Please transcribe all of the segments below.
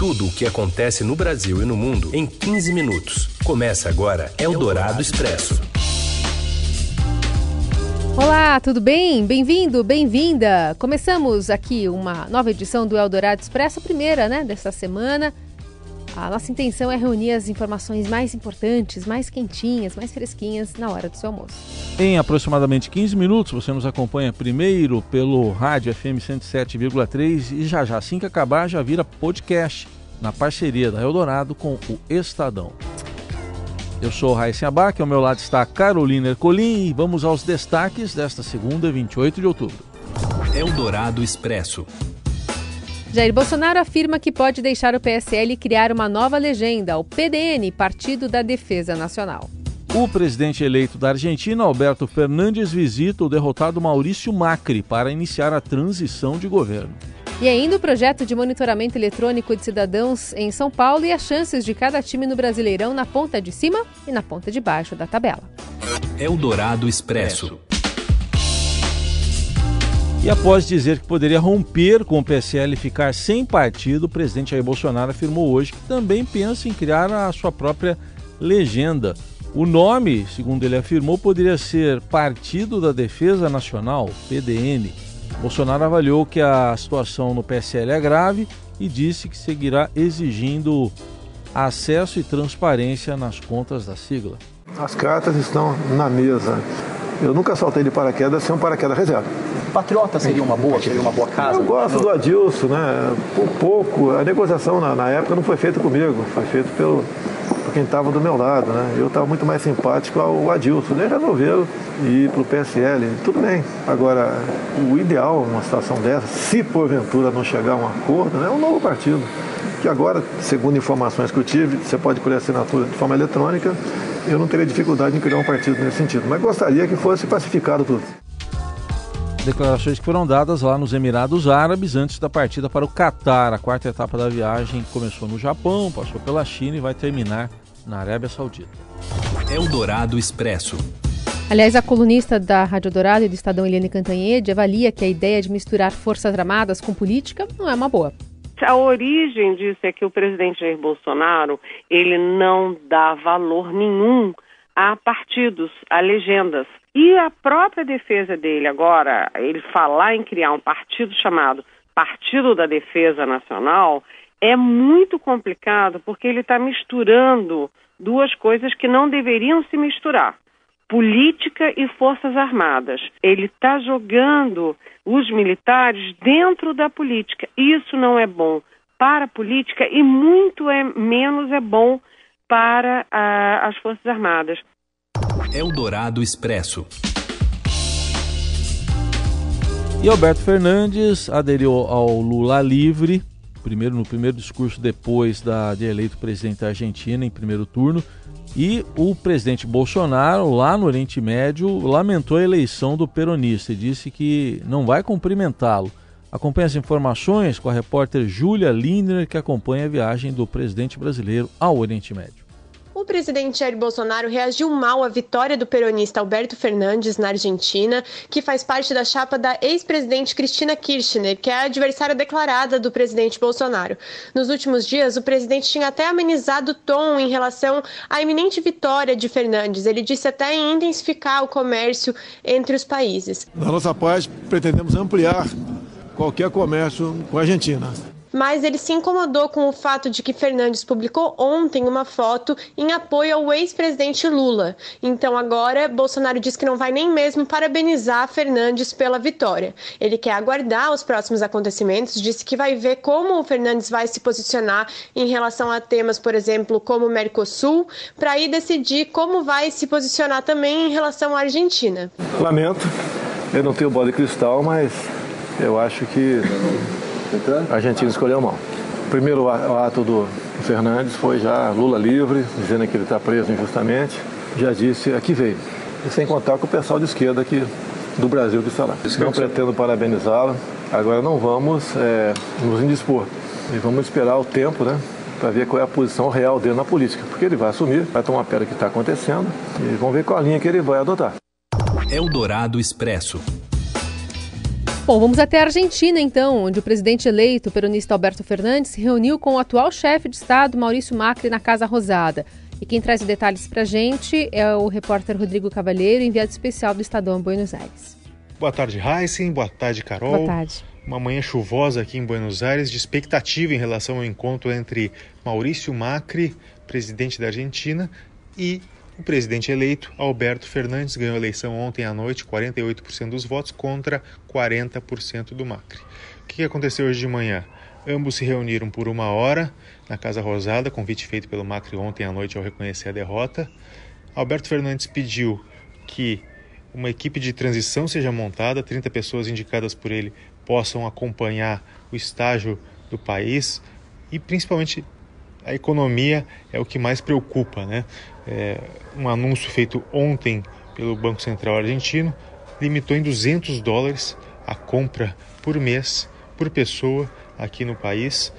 Tudo o que acontece no Brasil e no mundo em 15 minutos. Começa agora Eldorado Expresso. Olá, tudo bem? Bem-vindo, bem-vinda. Começamos aqui uma nova edição do Eldorado Expresso, a primeira, né, desta semana. A nossa intenção é reunir as informações mais importantes, mais quentinhas, mais fresquinhas na hora do seu almoço. Em aproximadamente 15 minutos, você nos acompanha primeiro pelo rádio FM 107,3 e já já, assim que acabar, já vira podcast na parceria da Eldorado com o Estadão. Eu sou Raíssa Abac, ao meu lado está Carolina Ercolim e vamos aos destaques desta segunda, 28 de outubro. Eldorado Expresso. Jair Bolsonaro afirma que pode deixar o PSL criar uma nova legenda, o PDN, Partido da Defesa Nacional. O presidente eleito da Argentina, Alberto Fernandes, visita o derrotado Maurício Macri para iniciar a transição de governo. E ainda o projeto de monitoramento eletrônico de cidadãos em São Paulo e as chances de cada time no Brasileirão na ponta de cima e na ponta de baixo da tabela. Eldorado Expresso. E após dizer que poderia romper com o PSL e ficar sem partido, o presidente Jair Bolsonaro afirmou hoje que também pensa em criar a sua própria legenda. O nome, segundo ele afirmou, poderia ser Partido da Defesa Nacional, PDN. Bolsonaro avaliou que a situação no PSL é grave e disse que seguirá exigindo acesso e transparência nas contas da sigla. As cartas estão na mesa. Eu nunca saltei de paraquedas sem um paraquedas reserva. Patriota seria uma boa, seria uma boa casa? Eu gosto do Adilson, né? Por pouco. A negociação na, na época não foi feita comigo, foi feita pelo, por quem estava do meu lado, né? Eu estava muito mais simpático ao Adilson. Eles resolveram ir para o PSL. Tudo bem. Agora, o ideal numa situação dessa, se porventura não chegar a um acordo, né, é um novo partido. Que agora, segundo informações que eu tive, você pode colher assinatura de forma eletrônica, eu não teria dificuldade em criar um partido nesse sentido. Mas gostaria que fosse pacificado tudo declarações que foram dadas lá nos Emirados Árabes antes da partida para o Catar. A quarta etapa da viagem começou no Japão, passou pela China e vai terminar na Arábia Saudita. Eldorado Expresso. Aliás, a colunista da Rádio Dourado e do Estadão, Eliane Cantanhede, avalia que a ideia de misturar forças armadas com política não é uma boa. A origem disso é que o presidente Jair Bolsonaro, ele não dá valor nenhum a partidos, a legendas. E a própria defesa dele agora, ele falar em criar um partido chamado Partido da Defesa Nacional, é muito complicado porque ele está misturando duas coisas que não deveriam se misturar: política e forças armadas. Ele está jogando os militares dentro da política. Isso não é bom para a política e muito é, menos é bom para a, as forças armadas. Eldorado Expresso. E Alberto Fernandes aderiu ao Lula livre, primeiro no primeiro discurso depois da, de eleito presidente da Argentina em primeiro turno. E o presidente Bolsonaro, lá no Oriente Médio, lamentou a eleição do peronista e disse que não vai cumprimentá-lo. Acompanhe as informações com a repórter Júlia Lindner, que acompanha a viagem do presidente brasileiro ao Oriente Médio. O presidente Jair Bolsonaro reagiu mal à vitória do peronista Alberto Fernandes na Argentina, que faz parte da chapa da ex-presidente Cristina Kirchner, que é a adversária declarada do presidente Bolsonaro. Nos últimos dias, o presidente tinha até amenizado o tom em relação à iminente vitória de Fernandes. Ele disse até em intensificar o comércio entre os países. Na nossa paz, pretendemos ampliar qualquer comércio com a Argentina mas ele se incomodou com o fato de que Fernandes publicou ontem uma foto em apoio ao ex-presidente Lula. Então agora Bolsonaro diz que não vai nem mesmo parabenizar Fernandes pela vitória. Ele quer aguardar os próximos acontecimentos, disse que vai ver como o Fernandes vai se posicionar em relação a temas, por exemplo, como o Mercosul, para aí decidir como vai se posicionar também em relação à Argentina. Lamento, eu não tenho bola de cristal, mas eu acho que a Argentina escolheu mal. O primeiro ato do Fernandes foi já Lula livre, dizendo que ele está preso injustamente. Já disse, aqui veio. E sem contar com o pessoal de esquerda aqui do Brasil que está lá. Não pretendo parabenizá-lo. Agora não vamos é, nos indispor. E vamos esperar o tempo, né? Para ver qual é a posição real dele na política. Porque ele vai assumir, vai tomar pé do que está acontecendo e vamos ver qual a linha que ele vai adotar. Eldorado Expresso. Bom, vamos até a Argentina então, onde o presidente eleito, o peronista Alberto Fernandes, se reuniu com o atual chefe de Estado, Maurício Macri, na Casa Rosada. E quem traz detalhes para a gente é o repórter Rodrigo Cavalheiro, enviado especial do Estadão Buenos Aires. Boa tarde, Heisen. Boa tarde, Carol. Boa tarde. Uma manhã chuvosa aqui em Buenos Aires, de expectativa em relação ao encontro entre Maurício Macri, presidente da Argentina, e o presidente eleito, Alberto Fernandes, ganhou a eleição ontem à noite, 48% dos votos contra 40% do Macri. O que aconteceu hoje de manhã? Ambos se reuniram por uma hora na Casa Rosada, convite feito pelo Macri ontem à noite ao reconhecer a derrota. Alberto Fernandes pediu que uma equipe de transição seja montada, 30 pessoas indicadas por ele possam acompanhar o estágio do país e principalmente a economia é o que mais preocupa, né? É, um anúncio feito ontem pelo Banco Central argentino limitou em 200 dólares a compra por mês por pessoa aqui no país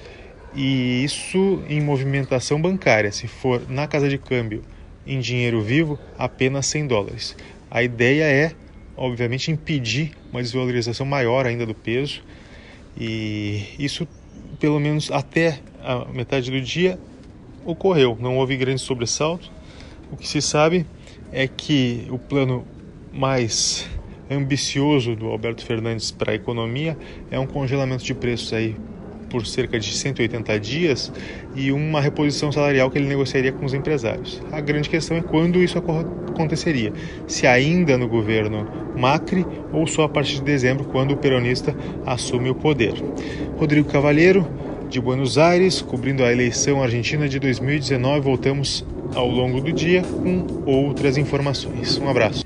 e isso em movimentação bancária. Se for na casa de câmbio em dinheiro vivo, apenas 100 dólares. A ideia é, obviamente, impedir uma desvalorização maior ainda do peso e isso, pelo menos até a metade do dia, ocorreu. Não houve grande sobressalto. O que se sabe é que o plano mais ambicioso do Alberto Fernandes para a economia é um congelamento de preços aí por cerca de 180 dias e uma reposição salarial que ele negociaria com os empresários. A grande questão é quando isso aconteceria. Se ainda no governo Macri ou só a partir de dezembro, quando o peronista assume o poder. Rodrigo Cavalheiro, de Buenos Aires, cobrindo a eleição argentina de 2019. Voltamos ao longo do dia com outras informações. Um abraço.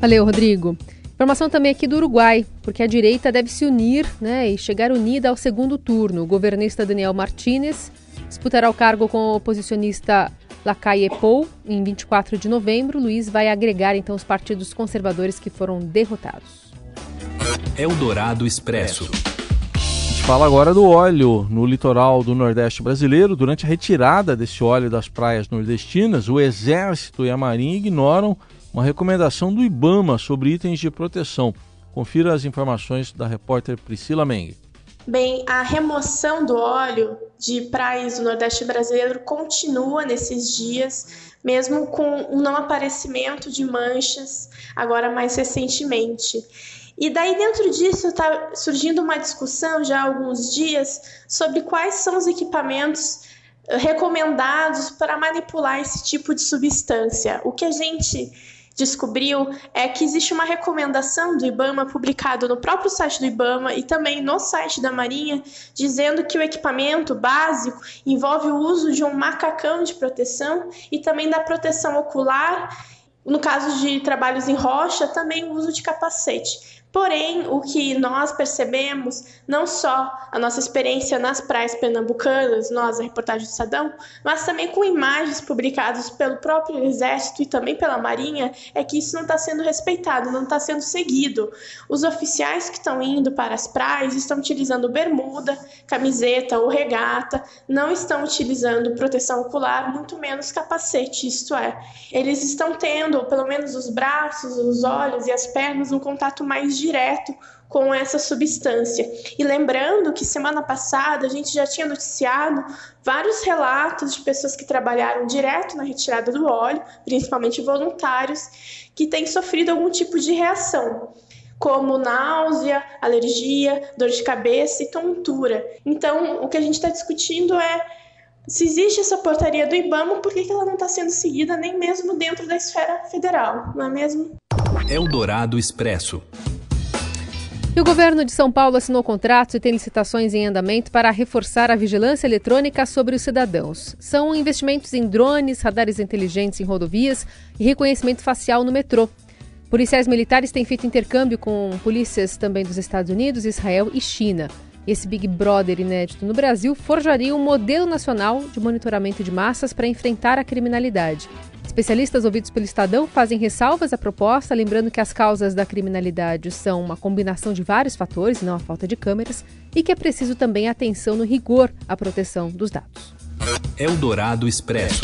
Valeu, Rodrigo. Informação também aqui do Uruguai, porque a direita deve se unir né, e chegar unida ao segundo turno. O governista Daniel Martínez disputará o cargo com o oposicionista Lacalle Pou em 24 de novembro. Luiz vai agregar então os partidos conservadores que foram derrotados. Eldorado Expresso. A gente fala agora do óleo no litoral do Nordeste brasileiro. Durante a retirada desse óleo das praias nordestinas, o Exército e a Marinha ignoram uma recomendação do IBAMA sobre itens de proteção. Confira as informações da repórter Priscila Meng. Bem, a remoção do óleo de praias do Nordeste brasileiro continua nesses dias, mesmo com o não aparecimento de manchas, agora mais recentemente. E daí, dentro disso, está surgindo uma discussão já há alguns dias sobre quais são os equipamentos recomendados para manipular esse tipo de substância. O que a gente descobriu é que existe uma recomendação do IBAMA publicado no próprio site do IBAMA e também no site da Marinha, dizendo que o equipamento básico envolve o uso de um macacão de proteção e também da proteção ocular. No caso de trabalhos em rocha, também o uso de capacete. Porém, o que nós percebemos, não só a nossa experiência nas praias pernambucanas, nós, a reportagem do Sadão, mas também com imagens publicadas pelo próprio Exército e também pela Marinha, é que isso não está sendo respeitado, não está sendo seguido. Os oficiais que estão indo para as praias estão utilizando bermuda, camiseta ou regata, não estão utilizando proteção ocular, muito menos capacete, isto é. Eles estão tendo, pelo menos os braços, os olhos e as pernas, um contato mais direto com essa substância. E lembrando que semana passada a gente já tinha noticiado vários relatos de pessoas que trabalharam direto na retirada do óleo, principalmente voluntários, que têm sofrido algum tipo de reação como náusea, alergia, dor de cabeça e tontura. Então, o que a gente está discutindo é se existe essa portaria do IBAMA, por que ela não está sendo seguida nem mesmo dentro da esfera federal, não é mesmo? Eldorado Expresso. E o governo de São Paulo assinou contratos e tem licitações em andamento para reforçar a vigilância eletrônica sobre os cidadãos. São investimentos em drones, radares inteligentes em rodovias e reconhecimento facial no metrô. Policiais militares têm feito intercâmbio com polícias também dos Estados Unidos, Israel e China. Esse Big Brother inédito no Brasil forjaria um modelo nacional de monitoramento de massas para enfrentar a criminalidade. Especialistas ouvidos pelo Estadão fazem ressalvas à proposta, lembrando que as causas da criminalidade são uma combinação de vários fatores, não a falta de câmeras, e que é preciso também atenção no rigor à proteção dos dados. Eldorado Expresso.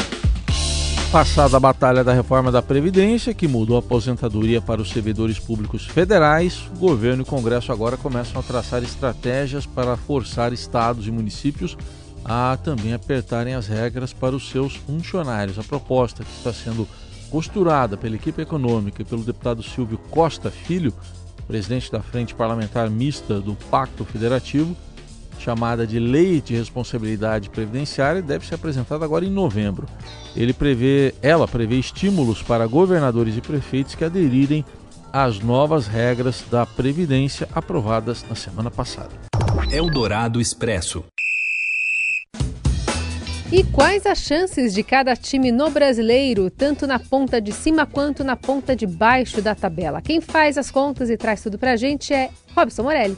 Passada a batalha da reforma da Previdência, que mudou a aposentadoria para os servidores públicos federais, o governo e o Congresso agora começam a traçar estratégias para forçar estados e municípios a também apertarem as regras para os seus funcionários. A proposta que está sendo costurada pela equipe econômica e pelo deputado Silvio Costa Filho, presidente da Frente Parlamentar Mista do Pacto Federativo, chamada de Lei de Responsabilidade Previdenciária, deve ser apresentada agora em novembro. Ele prevê, ela prevê estímulos para governadores e prefeitos que aderirem às novas regras da Previdência aprovadas na semana passada. Eldorado Expresso. E quais as chances de cada time no brasileiro, tanto na ponta de cima quanto na ponta de baixo da tabela? Quem faz as contas e traz tudo pra gente é Robson Morelli.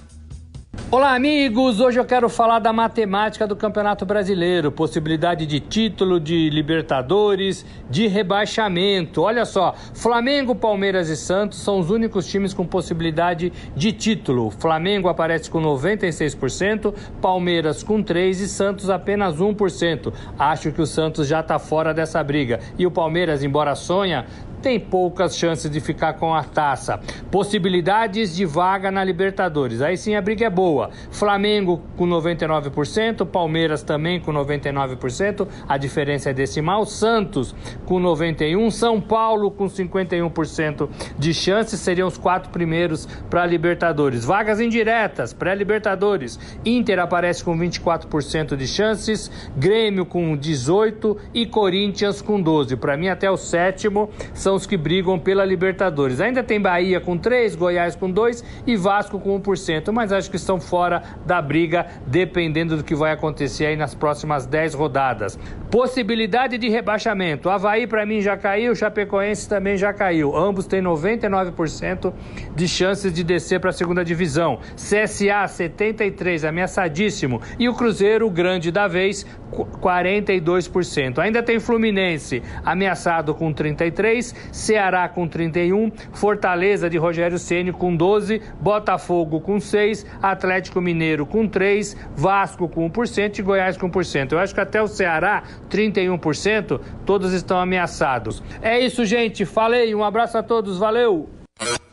Olá, amigos! Hoje eu quero falar da matemática do Campeonato Brasileiro, possibilidade de título, de Libertadores, de rebaixamento. Olha só, Flamengo, Palmeiras e Santos são os únicos times com possibilidade de título. Flamengo aparece com 96%, Palmeiras com 3% e Santos apenas 1%. Acho que o Santos já está fora dessa briga. E o Palmeiras, embora sonha, tem poucas chances de ficar com a taça. Possibilidades de vaga na Libertadores. Aí sim a briga é boa. Flamengo com 99%, Palmeiras também com 99%, a diferença é decimal. Santos com 91%, São Paulo com 51% de chances, seriam os quatro primeiros para a Libertadores. Vagas indiretas, pré-Libertadores. Inter aparece com 24% de chances, Grêmio com 18% e Corinthians com 12%. Para mim, até o sétimo são são os que brigam pela Libertadores. Ainda tem Bahia com 3, Goiás com 2 e Vasco com 1%, mas acho que estão fora da briga, dependendo do que vai acontecer aí nas próximas 10 rodadas. Possibilidade de rebaixamento. Havaí para mim já caiu, Chapecoense também já caiu. Ambos têm 99% de chances de descer para a segunda divisão. CSA 73, ameaçadíssimo. E o Cruzeiro, o grande da vez, 42%. Ainda tem Fluminense ameaçado com 33, Ceará com 31, Fortaleza de Rogério Ceni com 12, Botafogo com 6, Atlético Mineiro com 3, Vasco com 1% e Goiás com 1%. Eu acho que até o Ceará, 31%, todos estão ameaçados. É isso, gente. Falei. Um abraço a todos. Valeu.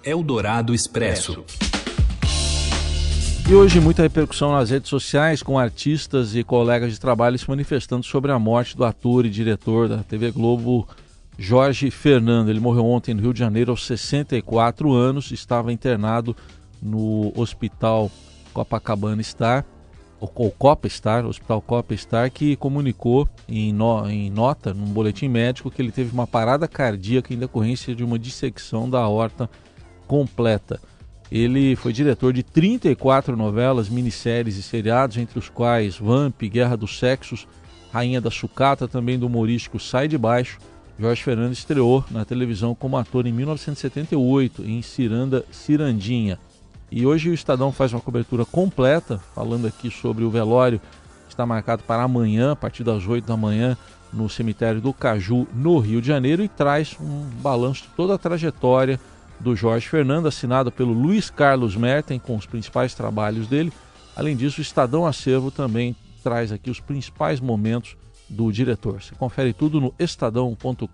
Eldorado Expresso. E hoje muita repercussão nas redes sociais com artistas e colegas de trabalho se manifestando sobre a morte do ator e diretor da TV Globo Jorge Fernando. Ele morreu ontem no Rio de Janeiro aos 64 anos, estava internado no Hospital Copacabana Star, ou Copa Star, Hospital Copa Star, que comunicou em, no, em nota, num boletim médico, que ele teve uma parada cardíaca em decorrência de uma dissecção da aorta completa. Ele foi diretor de 34 novelas, minisséries e seriados, entre os quais Vamp, Guerra dos Sexos, Rainha da Sucata, também do humorístico Sai de Baixo, Jorge Fernandes estreou na televisão como ator em 1978 em Ciranda Cirandinha. E hoje o Estadão faz uma cobertura completa, falando aqui sobre o velório que está marcado para amanhã, a partir das 8 da manhã, no cemitério do Caju, no Rio de Janeiro, e traz um balanço de toda a trajetória do Jorge Fernando, assinado pelo Luiz Carlos Merten, com os principais trabalhos dele. Além disso, o Estadão Acervo também traz aqui os principais momentos do diretor. Você confere tudo no estadão.com.br.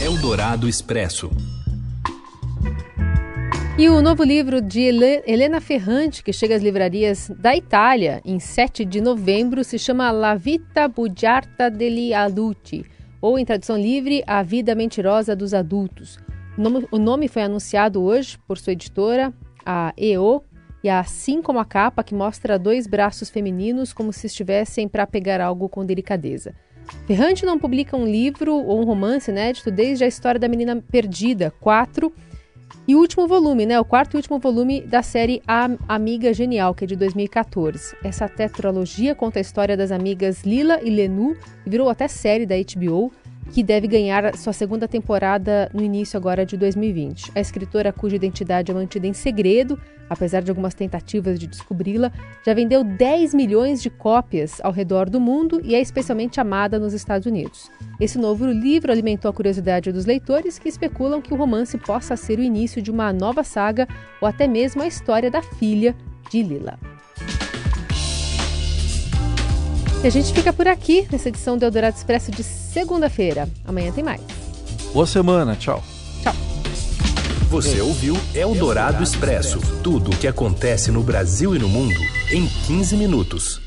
Eldorado Expresso. E o novo livro de Helena Ferrante, que chega às livrarias da Itália em 7 de novembro, se chama La Vita Bugiarda degli Adulti, ou em tradução livre, A Vida Mentirosa dos Adultos. O nome foi anunciado hoje por sua editora, a EO, e assim como a capa que mostra dois braços femininos como se estivessem para pegar algo com delicadeza. Ferrante não publica um livro ou um romance inédito desde a história da menina perdida, 4, e o último volume, né, o quarto e último volume da série A Amiga Genial, que é de 2014. Essa tetralogia conta a história das amigas Lila e Lenu, e virou até série da HBO, que deve ganhar sua segunda temporada no início agora de 2020. A escritora, cuja identidade é mantida em segredo, apesar de algumas tentativas de descobri-la, já vendeu 10 milhões de cópias ao redor do mundo e é especialmente amada nos Estados Unidos. Esse novo livro alimentou a curiosidade dos leitores que especulam que o romance possa ser o início de uma nova saga ou até mesmo a história da filha de Lila. E a gente fica por aqui nessa edição do Eldorado Expresso de segunda-feira. Amanhã tem mais. Boa semana, tchau. Tchau. Você ouviu Eldorado Expresso tudo o que acontece no Brasil e no mundo em 15 minutos.